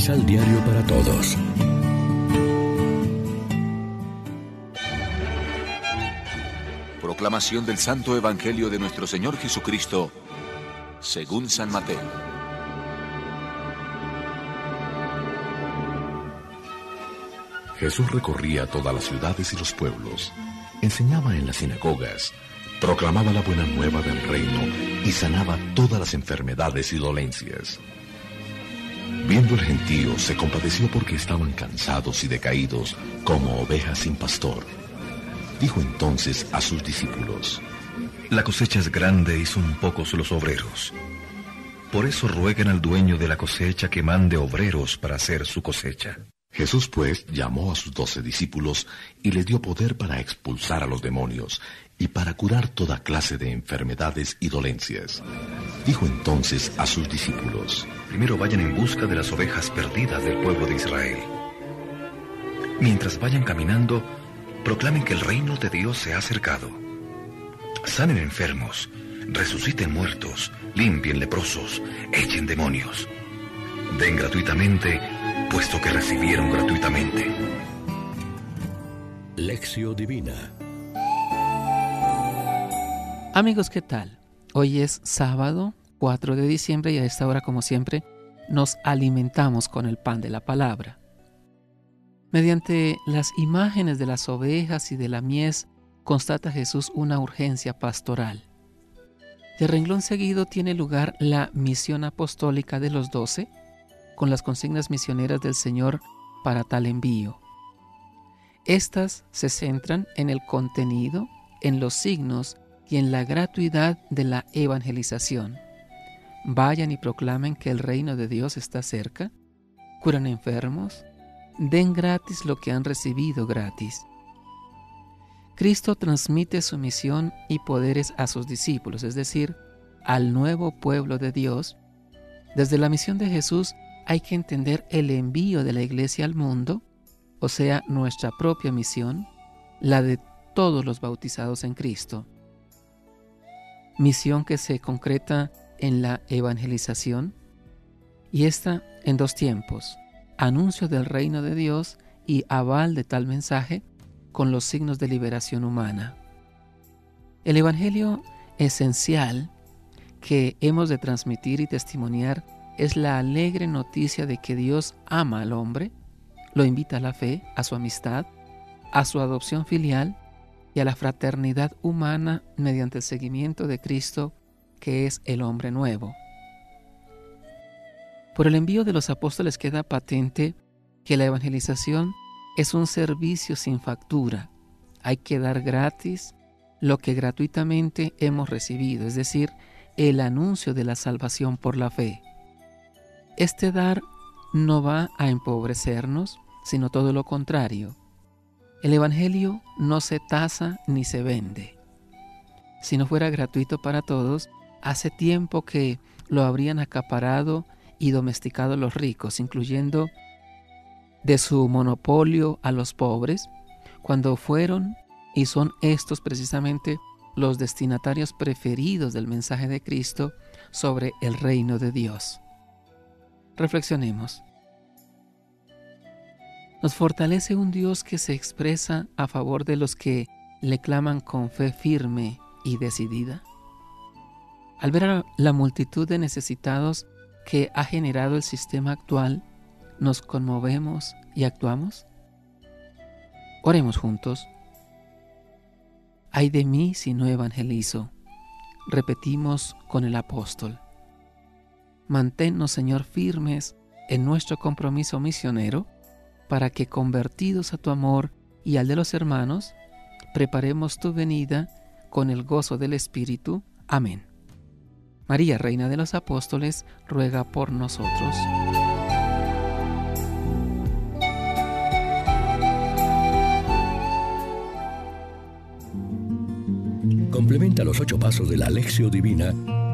Misal Diario para Todos. Proclamación del Santo Evangelio de nuestro Señor Jesucristo, según San Mateo. Jesús recorría todas las ciudades y los pueblos, enseñaba en las sinagogas, proclamaba la buena nueva del reino y sanaba todas las enfermedades y dolencias. Viendo el gentío, se compadeció porque estaban cansados y decaídos como ovejas sin pastor. Dijo entonces a sus discípulos, La cosecha es grande y son pocos los obreros. Por eso rueguen al dueño de la cosecha que mande obreros para hacer su cosecha. Jesús pues llamó a sus doce discípulos y les dio poder para expulsar a los demonios y para curar toda clase de enfermedades y dolencias. Dijo entonces a sus discípulos, Primero vayan en busca de las ovejas perdidas del pueblo de Israel. Mientras vayan caminando, proclamen que el reino de Dios se ha acercado. Sanen enfermos, resuciten muertos, limpien leprosos, echen demonios. Den gratuitamente, puesto que recibieron gratuitamente. Lección Divina Amigos, ¿qué tal? Hoy es sábado 4 de diciembre y a esta hora, como siempre, nos alimentamos con el pan de la palabra. Mediante las imágenes de las ovejas y de la mies, constata Jesús una urgencia pastoral. De renglón seguido tiene lugar la misión apostólica de los doce, con las consignas misioneras del Señor para tal envío. Estas se centran en el contenido, en los signos y en la gratuidad de la evangelización. Vayan y proclamen que el reino de Dios está cerca, curan enfermos, den gratis lo que han recibido gratis. Cristo transmite su misión y poderes a sus discípulos, es decir, al nuevo pueblo de Dios. Desde la misión de Jesús hay que entender el envío de la iglesia al mundo, o sea, nuestra propia misión, la de todos los bautizados en Cristo misión que se concreta en la evangelización, y esta en dos tiempos, anuncio del reino de Dios y aval de tal mensaje con los signos de liberación humana. El Evangelio esencial que hemos de transmitir y testimoniar es la alegre noticia de que Dios ama al hombre, lo invita a la fe, a su amistad, a su adopción filial y a la fraternidad humana mediante el seguimiento de Cristo, que es el hombre nuevo. Por el envío de los apóstoles queda patente que la evangelización es un servicio sin factura. Hay que dar gratis lo que gratuitamente hemos recibido, es decir, el anuncio de la salvación por la fe. Este dar no va a empobrecernos, sino todo lo contrario. El Evangelio no se tasa ni se vende. Si no fuera gratuito para todos, hace tiempo que lo habrían acaparado y domesticado los ricos, incluyendo de su monopolio a los pobres, cuando fueron y son estos precisamente los destinatarios preferidos del mensaje de Cristo sobre el reino de Dios. Reflexionemos. Nos fortalece un Dios que se expresa a favor de los que le claman con fe firme y decidida. Al ver a la multitud de necesitados que ha generado el sistema actual, ¿nos conmovemos y actuamos? Oremos juntos. Ay de mí si no evangelizo. Repetimos con el apóstol. Manténnos, Señor, firmes en nuestro compromiso misionero para que convertidos a tu amor y al de los hermanos, preparemos tu venida con el gozo del Espíritu. Amén. María, Reina de los Apóstoles, ruega por nosotros. Complementa los ocho pasos de la Alexio Divina